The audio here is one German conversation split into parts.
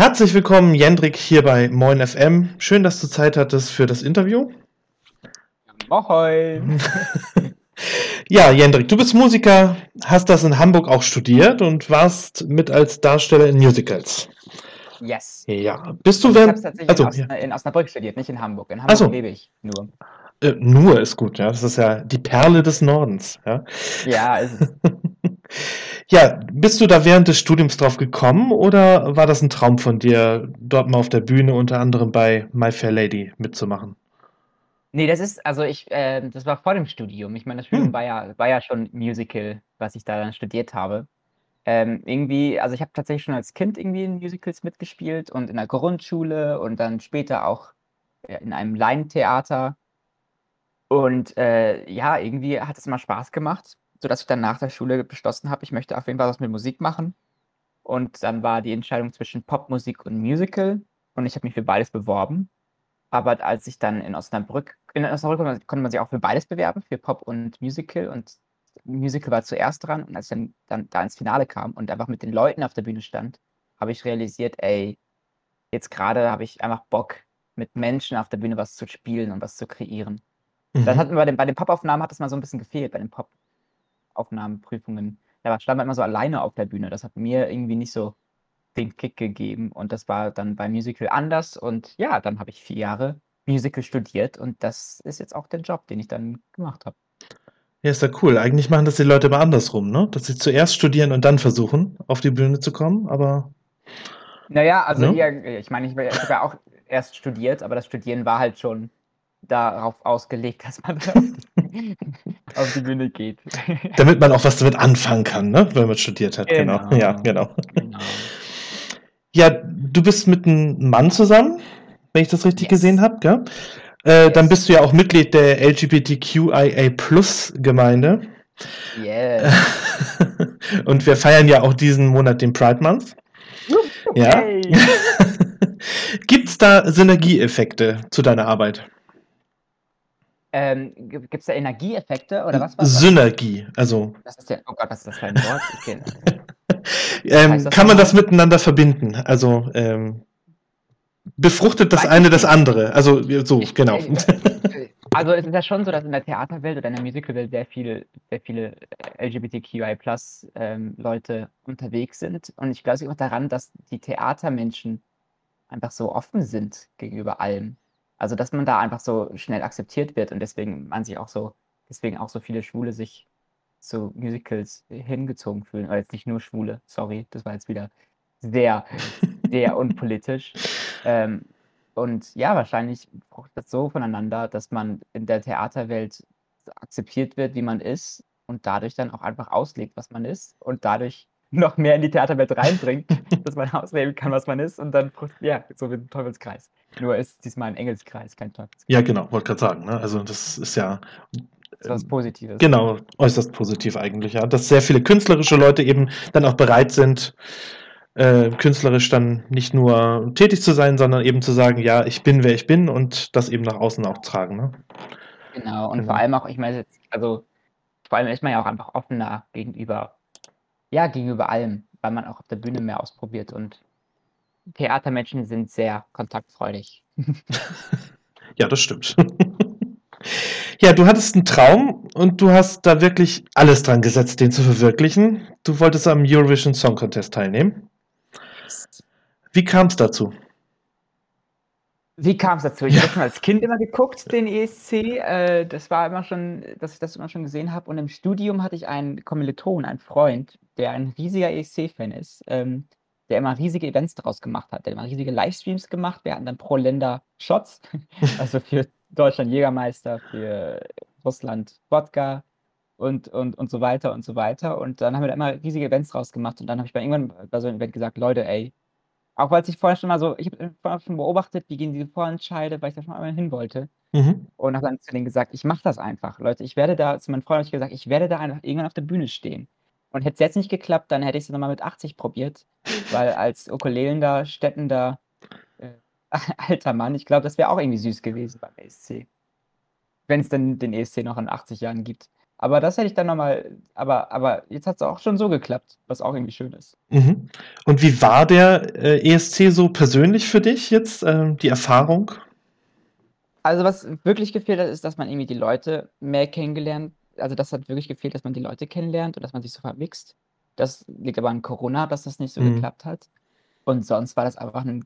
Herzlich willkommen, Jendrik, hier bei Moin FM. Schön, dass du Zeit hattest für das Interview. Moin! ja, Jendrik, du bist Musiker, hast das in Hamburg auch studiert und warst mit als Darsteller in Musicals. Yes. Ja, bist du Ich während. habe tatsächlich Also, in, ja. in Osnabrück studiert, nicht in Hamburg. In Hamburg so. lebe ich nur. Äh, nur ist gut, ja. Das ist ja die Perle des Nordens. Ja. Ja, ist es. ja, bist du da während des Studiums drauf gekommen oder war das ein Traum von dir, dort mal auf der Bühne unter anderem bei My Fair Lady mitzumachen? Nee, das ist, also ich, ähm, das war vor dem Studium. Ich meine, das Studium Hm. war ja, war ja schon Musical, was ich da dann studiert habe. Ähm, irgendwie, also ich habe tatsächlich schon als Kind irgendwie in Musicals mitgespielt und in der Grundschule und dann später auch äh, in einem Laientheater. Und äh, ja, irgendwie hat es immer Spaß gemacht, sodass ich dann nach der Schule beschlossen habe, ich möchte auf jeden Fall was mit Musik machen. Und dann war die Entscheidung zwischen Popmusik und Musical und ich habe mich für beides beworben. Aber als ich dann in Osnabrück, in Osnabrück konnte man, sich auch für beides bewerben, für Pop und Musical. Und Musical war zuerst dran. Und als ich dann, dann da ins Finale kam und einfach mit den Leuten auf der Bühne stand, habe ich realisiert, ey, jetzt gerade habe ich einfach Bock, mit Menschen auf der Bühne was zu spielen und was zu kreieren. Das Mhm. hat mir bei den, bei den Pop-Aufnahmen hat das mal so ein bisschen gefehlt, bei den Pop-Aufnahmenprüfungen. Da stand man immer so alleine auf der Bühne. Das hat mir irgendwie nicht so den Kick gegeben. Und das war dann beim Musical anders. Und ja, dann habe ich vier Jahre Musical studiert und das ist jetzt auch der Job, den ich dann gemacht habe. Ja, ist ja cool. Eigentlich machen das die Leute immer andersrum, ne? Dass sie zuerst studieren und dann versuchen, auf die Bühne zu kommen, aber Naja, also Ne? hier, ich meine, ich habe ja auch erst studiert, aber das Studieren war halt schon darauf ausgelegt, dass man auf die, Bühne geht. damit man auch was damit anfangen kann, ne? Wenn man studiert hat, genau. Genau. Ja, genau. Genau. Ja, du bist mit einem Mann zusammen, wenn ich das richtig Yes. gesehen habe, gell? Äh, Dann Yes. bist du ja auch Mitglied der LGBTQIA-Plus-Gemeinde. Yes. Und wir feiern ja auch diesen Monat den Pride Month. Ja. Hey. Gibt es da Synergieeffekte zu deiner Arbeit? Ähm, Gibt es da Energieeffekte oder was? was? Synergie, also Das ist ja, oh Gott, was ist das für ein Wort? Okay. ähm, kann man das miteinander verbinden? Also ähm, befruchtet das Weiß eine das andere? Also so, Ich- genau. Also es ist ja schon so, dass in der Theaterwelt oder in der Musicalwelt sehr viele, sehr viele LGBTQI Plus ähm, Leute unterwegs sind. Und ich glaube auch daran, dass die Theatermenschen einfach so offen sind gegenüber allem. Also dass man da einfach so schnell akzeptiert wird und deswegen man sich auch so, deswegen auch so viele Schwule sich zu Musicals hingezogen fühlen. Oder jetzt nicht nur Schwule, sorry, das war jetzt wieder sehr, sehr unpolitisch. Ähm, und ja, wahrscheinlich braucht das so voneinander, dass man in der Theaterwelt akzeptiert wird, wie man ist und dadurch dann auch einfach auslegt, was man ist und dadurch noch mehr in die Theaterwelt reinbringt, dass man ausleben kann, was man ist und dann, ja, so wie ein Teufelskreis. Nur ist diesmal ein Engelskreis, kein Teufelskreis. Ja, genau, wollte gerade sagen. Ne? Also das ist ja Das ist was Positives. genau äußerst positiv eigentlich, ja. Dass sehr viele künstlerische Leute eben dann auch bereit sind, äh, künstlerisch dann nicht nur tätig zu sein, sondern eben zu sagen, ja, ich bin, wer ich bin und das eben nach außen auch tragen. Ne? Genau, und Genau. vor allem auch, ich meine also vor allem ist man ja auch einfach offener gegenüber, ja, gegenüber allem, weil man auch auf der Bühne mehr ausprobiert und Theatermenschen sind sehr kontaktfreudig. Ja, das stimmt. ja, du hattest einen Traum und du hast da wirklich alles dran gesetzt, den zu verwirklichen. Du wolltest am Eurovision Song Contest teilnehmen. Wie kam es dazu? Wie kam es dazu? Ich habe schon als Kind immer geguckt, den ESC. Äh, das war immer schon, dass ich das immer schon gesehen habe. Und im Studium hatte ich einen Kommiliton, einen Freund, der ein riesiger ESC-Fan ist, ähm, der immer riesige Events daraus gemacht hat. Der immer riesige Livestreams gemacht. Wir hatten dann pro Länder Shots. also für Deutschland Jägermeister, für Russland Wodka und, und, und so weiter und so weiter. Und dann haben wir da immer riesige Events draus gemacht. Und dann habe ich bei irgendwann bei so einem Event gesagt, Leute, ey, auch weil ich vorher schon mal so, ich habe vorher schon beobachtet, wie gehen diese Vorentscheide, weil ich da schon einmal hin wollte. Mhm. Und habe dann zu denen gesagt, ich mache das einfach. Leute, ich werde da, zu meinen Freunden habe ich gesagt, ich werde da einfach irgendwann auf der Bühne stehen. Und hätte es jetzt nicht geklappt, dann hätte ich es nochmal mit 80 probiert, weil als ukulelender, stettender, äh, alter Mann, ich glaube, das wäre auch irgendwie süß gewesen beim ESC. Wenn es denn den ESC noch in 80 Jahren gibt. Aber das hätte ich dann nochmal, aber, aber jetzt hat es auch schon so geklappt, was auch irgendwie schön ist. Mhm. Und wie war der äh, ESC so persönlich für dich jetzt, äh, die Erfahrung? Also was wirklich gefehlt hat, ist, dass man irgendwie die Leute mehr kennengelernt also das hat wirklich gefehlt, dass man die Leute kennenlernt und dass man sich so vermixt. Das liegt aber an Corona, dass das nicht so Mhm. geklappt hat. Und sonst war das einfach ein,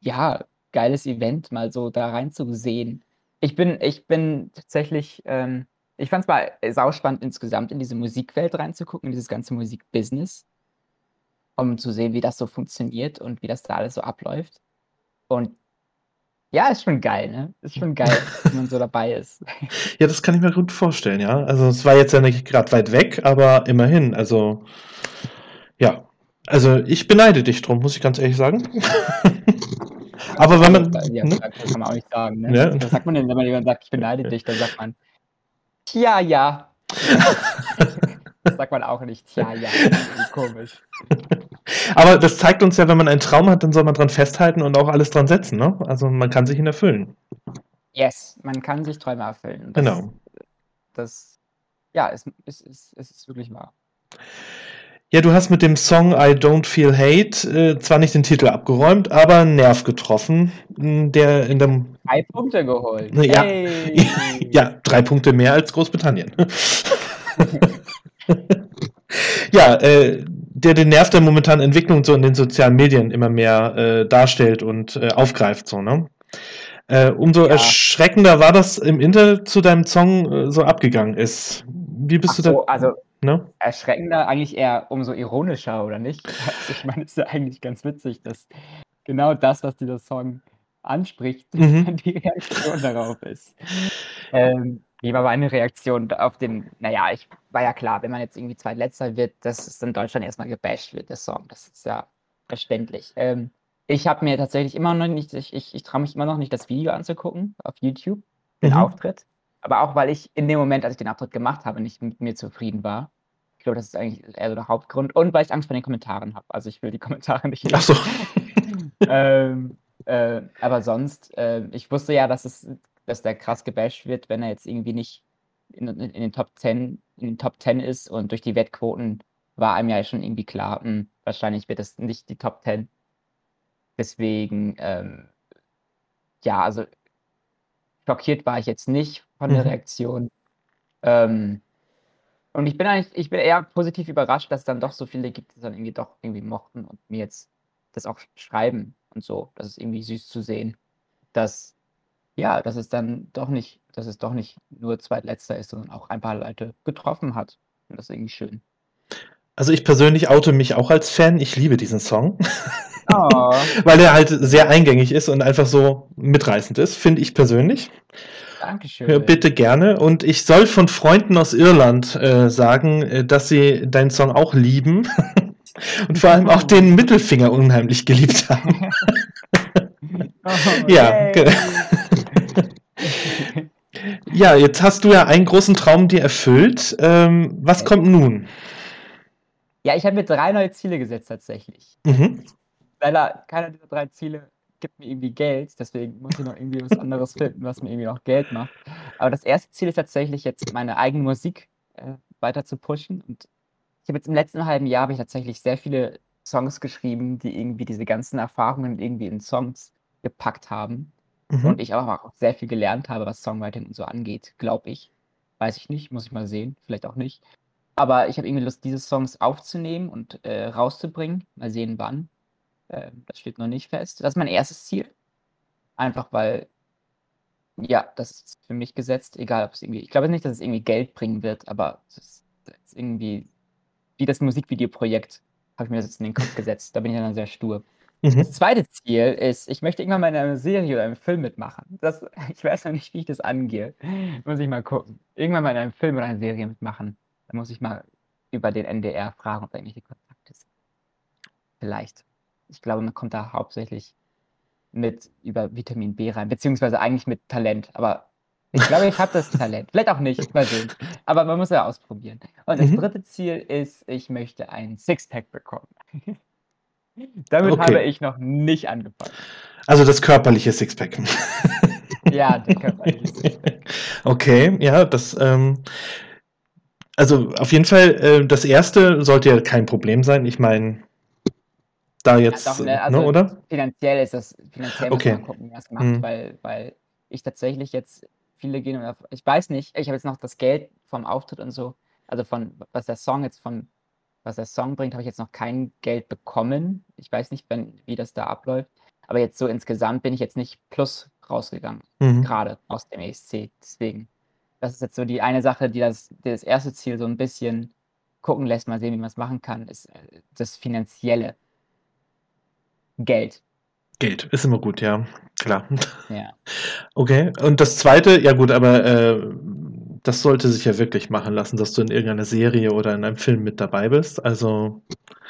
ja, geiles Event, mal so da reinzusehen. Ich bin ich bin tatsächlich, ähm ich fand's mal sauspannend insgesamt in diese Musikwelt reinzugucken, in dieses ganze Musikbusiness, um zu sehen, wie das so funktioniert und wie das da alles so abläuft. Und ja, ist schon geil, ne? Ist schon geil, wenn man so dabei ist. Ja, das kann ich mir gut vorstellen, ja. Also es war jetzt ja nicht gerade weit weg, aber immerhin. Also ja, also ich beneide dich drum, muss ich ganz ehrlich sagen. aber wenn man, Ja, ne? das kann man auch nicht sagen, ne? Ja. Was sagt man denn, wenn man jemand sagt, ich beneide dich? Dann sagt man, tja, ja. Das sagt man auch nicht, tja, ja. Komisch. aber das zeigt uns ja, wenn man einen Traum hat, dann soll man dran festhalten und auch alles dran setzen, ne? Also man kann sich ihn erfüllen. Yes, man kann sich Träume erfüllen. Das, Genau. Das, ja, es, es, es, es ist wirklich wahr. Ja, du hast mit dem Song I Don't Feel Hate äh, zwar nicht den Titel abgeräumt, aber einen Nerv getroffen, der in dem Drei Punkte geholt. Ja. Hey. ja drei Punkte mehr als Großbritannien. ja, äh, der den Nerv der momentanen Entwicklung so in den sozialen Medien immer mehr äh, darstellt und äh, aufgreift, so, ne? Äh, umso Ja. erschreckender war das im Internet zu deinem Song äh, so abgegangen ist. Wie bist Ach du so, da? also Ne? erschreckender eigentlich eher umso ironischer, oder nicht? Also ich meine, es ist ja eigentlich ganz witzig, dass genau das, was dieser Song anspricht, Mhm. die Reaktion darauf ist. Ähm, wie war meine Reaktion auf den, naja, ich war ja klar, wenn man jetzt irgendwie zweitletzter wird, dass es in Deutschland erstmal gebasht wird, der Song. Das ist ja verständlich. Ähm, ich habe mir tatsächlich immer noch nicht, ich, ich, ich traue mich immer noch nicht, das Video anzugucken auf YouTube, den Mhm. Auftritt. Aber auch, weil ich in dem Moment, als ich den Auftritt gemacht habe, nicht mit mir zufrieden war. Ich glaube, das ist eigentlich eher so der Hauptgrund. Und weil ich Angst vor den Kommentaren habe. Also ich will die Kommentare nicht Ach so. ähm, äh, aber sonst, äh, ich wusste ja, dass es, dass der krass gebasht wird, wenn er jetzt irgendwie nicht in, in, in den Top 10, in den Top 10 ist und durch die Wettquoten war einem ja schon irgendwie klar, hm, wahrscheinlich wird es nicht die Top 10. Deswegen, ähm, ja, also schockiert war ich jetzt nicht von der Mhm. Reaktion. Ähm, und ich bin eigentlich, ich bin eher positiv überrascht, dass es dann doch so viele gibt, die es dann irgendwie doch irgendwie mochten und mir jetzt das auch schreiben und so. Das ist irgendwie süß zu sehen, dass, ja, dass es dann doch nicht, dass es doch nicht nur zweitletzter ist, sondern auch ein paar Leute getroffen hat. Und das ist irgendwie schön. Also ich persönlich oute mich auch als Fan. Ich liebe diesen Song, Oh, weil er halt sehr eingängig ist und einfach so mitreißend ist, finde ich persönlich. Dankeschön. Ja, bitte gerne. Und ich soll von Freunden aus Irland äh, sagen, äh, dass sie deinen Song auch lieben und vor allem auch den Mittelfinger unheimlich geliebt haben. Oh, Ja, yay. ge- Ja, jetzt hast du ja einen großen Traum dir erfüllt. Ähm, was kommt nun? Ja, ich habe mir drei neue Ziele gesetzt tatsächlich. Mhm. Leider keiner dieser drei Ziele gibt mir irgendwie Geld, deswegen muss ich noch irgendwie was anderes finden, was mir irgendwie noch Geld macht. Aber das erste Ziel ist tatsächlich jetzt meine eigene Musik äh, weiter zu pushen. Und ich habe jetzt im letzten halben Jahr habe ich tatsächlich sehr viele Songs geschrieben, die irgendwie diese ganzen Erfahrungen irgendwie in Songs gepackt haben. Mhm. Und ich aber auch sehr viel gelernt habe, was Songwriting und so angeht, glaube ich. Weiß ich nicht, muss ich mal sehen, vielleicht auch nicht. Aber ich habe irgendwie Lust, diese Songs aufzunehmen und äh, rauszubringen. Mal sehen, wann. Ähm, das steht noch nicht fest. Das ist mein erstes Ziel. Einfach weil, ja, das ist für mich gesetzt, egal ob es irgendwie, ich glaube nicht, dass es irgendwie Geld bringen wird, aber es ist, es ist irgendwie, wie das Musikvideoprojekt, habe ich mir das jetzt in den Kopf gesetzt. Da bin ich dann sehr stur. Das Mhm. zweite Ziel ist, ich möchte irgendwann mal in einer Serie oder einem Film mitmachen. Das, ich weiß noch nicht, wie ich das angehe. Muss ich mal gucken. Irgendwann mal in einem Film oder einer Serie mitmachen. Da muss ich mal über den NDR fragen, ob da irgendwelche Kontakte sind. Vielleicht. Ich glaube, man kommt da hauptsächlich mit über Vitamin B rein, beziehungsweise eigentlich mit Talent. Aber ich glaube, ich habe das Talent. Vielleicht auch nicht. Mal sehen. Aber man muss ja ausprobieren. Und das Mhm. dritte Ziel ist, ich möchte ein Sixpack bekommen. Damit Okay. habe ich noch nicht angefangen. Also das körperliche Sixpack. Ja, der körperliche Sixpack. Okay, ja, das, ähm, Also auf jeden Fall, äh, das erste sollte ja kein Problem sein. Ich meine, da jetzt, doch, ne, also oder? finanziell ist das, finanziell muss Okay. man gucken, es macht, Mhm. weil, weil ich tatsächlich jetzt, viele gehen, auf, ich weiß nicht, ich habe jetzt noch das Geld vom Auftritt und so, also von, was der Song jetzt von, was der Song bringt, habe ich jetzt noch kein Geld bekommen. Ich weiß nicht, wenn, wie das da abläuft, aber jetzt so insgesamt bin ich jetzt nicht plus rausgegangen, Mhm. gerade aus dem ESC, deswegen. Das ist jetzt so die eine Sache, die das, die das erste Ziel so ein bisschen gucken lässt, mal sehen, wie man es machen kann, ist äh, das Finanzielle. Geld. Geld ist immer gut, ja, klar. Ja. Okay, und das zweite, ja gut, aber äh, das sollte sich ja wirklich machen lassen, dass du in irgendeiner Serie oder in einem Film mit dabei bist. Also,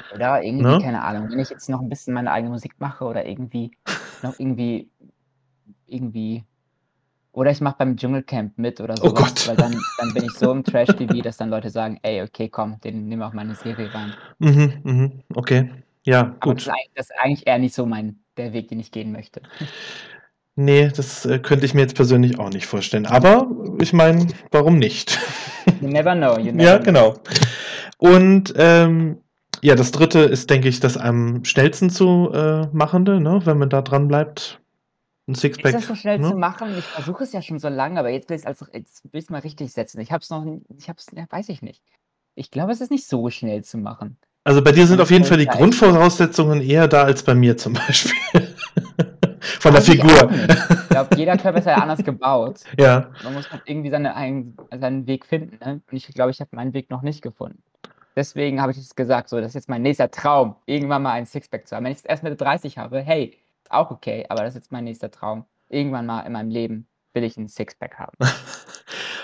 Oder irgendwie, ne? keine Ahnung, wenn ich jetzt noch ein bisschen meine eigene Musik mache oder irgendwie noch irgendwie, irgendwie, oder ich mache beim Dschungelcamp mit oder Oh sowas, Gott. weil dann, dann bin ich so im Trash-TV, dass dann Leute sagen, ey, okay, komm, den wir auf meine Serie rein. Mhm, mhm, okay. Ja, Aber ist, gut. das ist eigentlich eher nicht so mein, der Weg, den ich gehen möchte. Nee, das äh, könnte ich mir jetzt persönlich auch nicht vorstellen. Aber ich meine, warum nicht? You never know, you never Ja, genau. Und ähm, ja, das dritte ist, denke ich, das am schnellsten zu äh, machende, ne? wenn man da dran bleibt. Ein Ist Sixpack. das so schnell ne? zu machen? Ich versuche es ja schon so lange, aber jetzt will ich es also, mal richtig setzen. Ich habe es noch, ich habe es, ja, weiß ich nicht. Ich glaube, es ist nicht so schnell zu machen. Also bei dir sind auf jeden Fall die Grundvoraussetzungen eher da als bei mir zum Beispiel. Von der Figur. Ich glaube, jeder Körper ist ja anders gebaut. Ja. Man muss halt irgendwie seine, einen, seinen Weg finden. Ne? Und ich glaube, ich habe meinen Weg noch nicht gefunden. Deswegen habe ich es gesagt, so, das ist jetzt mein nächster Traum, irgendwann mal ein Sixpack zu haben. Wenn ich es erst Mitte 30 habe, hey, ist auch okay, aber das ist jetzt mein nächster Traum. Irgendwann mal in meinem Leben will ich ein Sixpack haben.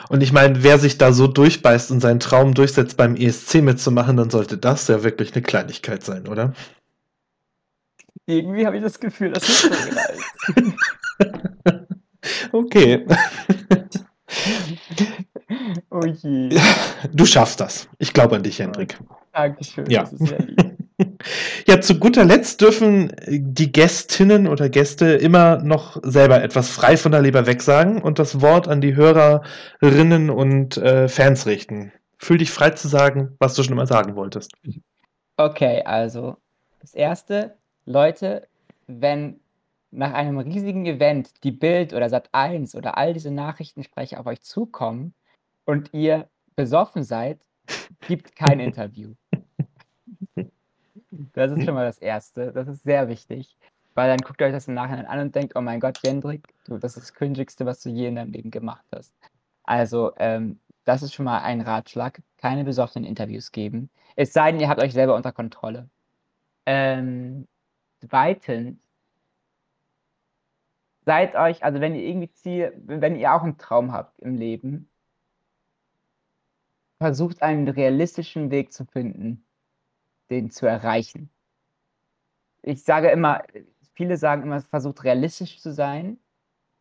Und ich meine, wer sich da so durchbeißt und seinen Traum durchsetzt, beim ESC mitzumachen, dann sollte das ja wirklich eine Kleinigkeit sein, oder? Irgendwie habe ich das Gefühl, das ist so gereicht. Okay. oh je. Du schaffst das. Ich glaube an dich, Hendrik. Dankeschön. Ja. Das ist sehr lieb. Ja, zu guter Letzt dürfen die Gästinnen oder Gäste immer noch selber etwas frei von der Leber wegsagen und das Wort an die Hörerinnen und äh, Fans richten. Fühl dich frei zu sagen, was du schon immer sagen wolltest. Okay, also das erste, Leute, wenn nach einem riesigen Event die Bild oder Sat1 oder all diese Nachrichtensprecher auf euch zukommen und ihr besoffen seid, gibt kein Interview. Das ist schon mal das Erste. Das ist sehr wichtig. Weil dann guckt ihr euch das im Nachhinein an und denkt, oh mein Gott, Jendrik, du, das ist das Cringigste, was du je in deinem Leben gemacht hast. Also, ähm, das ist schon mal ein Ratschlag. Keine besoffenen Interviews geben. Es sei denn, ihr habt euch selber unter Kontrolle. Ähm, zweitens, seid euch, also wenn ihr irgendwie Ziel, wenn ihr auch einen Traum habt im Leben, versucht einen realistischen Weg zu finden, den zu erreichen. Ich sage immer, viele sagen immer, versucht realistisch zu sein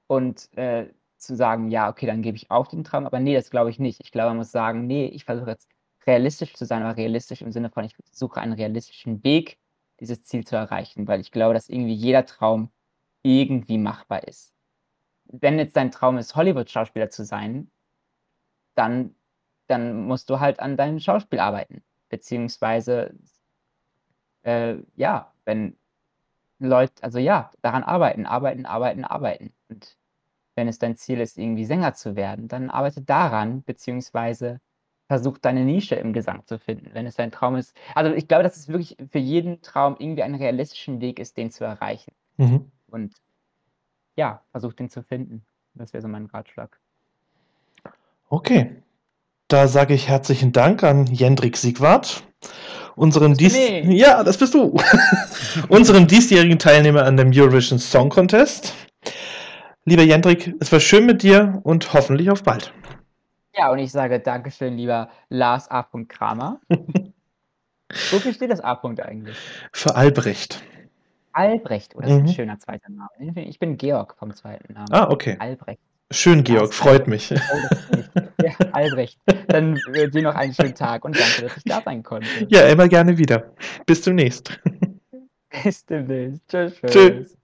und äh, zu sagen, ja, okay, dann gebe ich auf den Traum, aber nee, das glaube ich nicht. Ich glaube, man muss sagen, nee, ich versuche jetzt realistisch zu sein, aber realistisch im Sinne von, ich suche einen realistischen Weg, dieses Ziel zu erreichen, weil ich glaube, dass irgendwie jeder Traum irgendwie machbar ist. Wenn jetzt dein Traum ist, Hollywood-Schauspieler zu sein, dann, dann musst du halt an deinem Schauspiel arbeiten. Beziehungsweise, äh, ja, wenn Leute, also ja, daran arbeiten, arbeiten, arbeiten, arbeiten. Und wenn es dein Ziel ist, irgendwie Sänger zu werden, dann arbeite daran, beziehungsweise versuch deine Nische im Gesang zu finden, wenn es dein Traum ist. Also ich glaube, dass es wirklich für jeden Traum irgendwie einen realistischen Weg ist, den zu erreichen. Mhm. Und ja, versuch den zu finden. Das wäre so mein Ratschlag. Okay. Da sage ich herzlichen Dank an Jendrik Siegwart, unseren Das dies ja, das bist du, unseren diesjährigen Teilnehmer an dem Eurovision Song Contest. Lieber Jendrik, es war schön mit dir und hoffentlich auf bald. Ja, und ich sage Dankeschön, lieber Lars A. Kramer. Wofür steht das A. eigentlich? Für Albrecht. Albrecht, oder oh, das ist Mhm. ein schöner zweiter Name. Ich bin Georg vom zweiten Namen. Ah, okay. Albrecht. Schön, Georg, freut mich. Ja, Albrecht. Dann äh, dir noch einen schönen Tag und danke, dass ich da sein konnte. Ja, immer gerne wieder. Bis demnächst. Bis demnächst. Tschüss. Tschüss.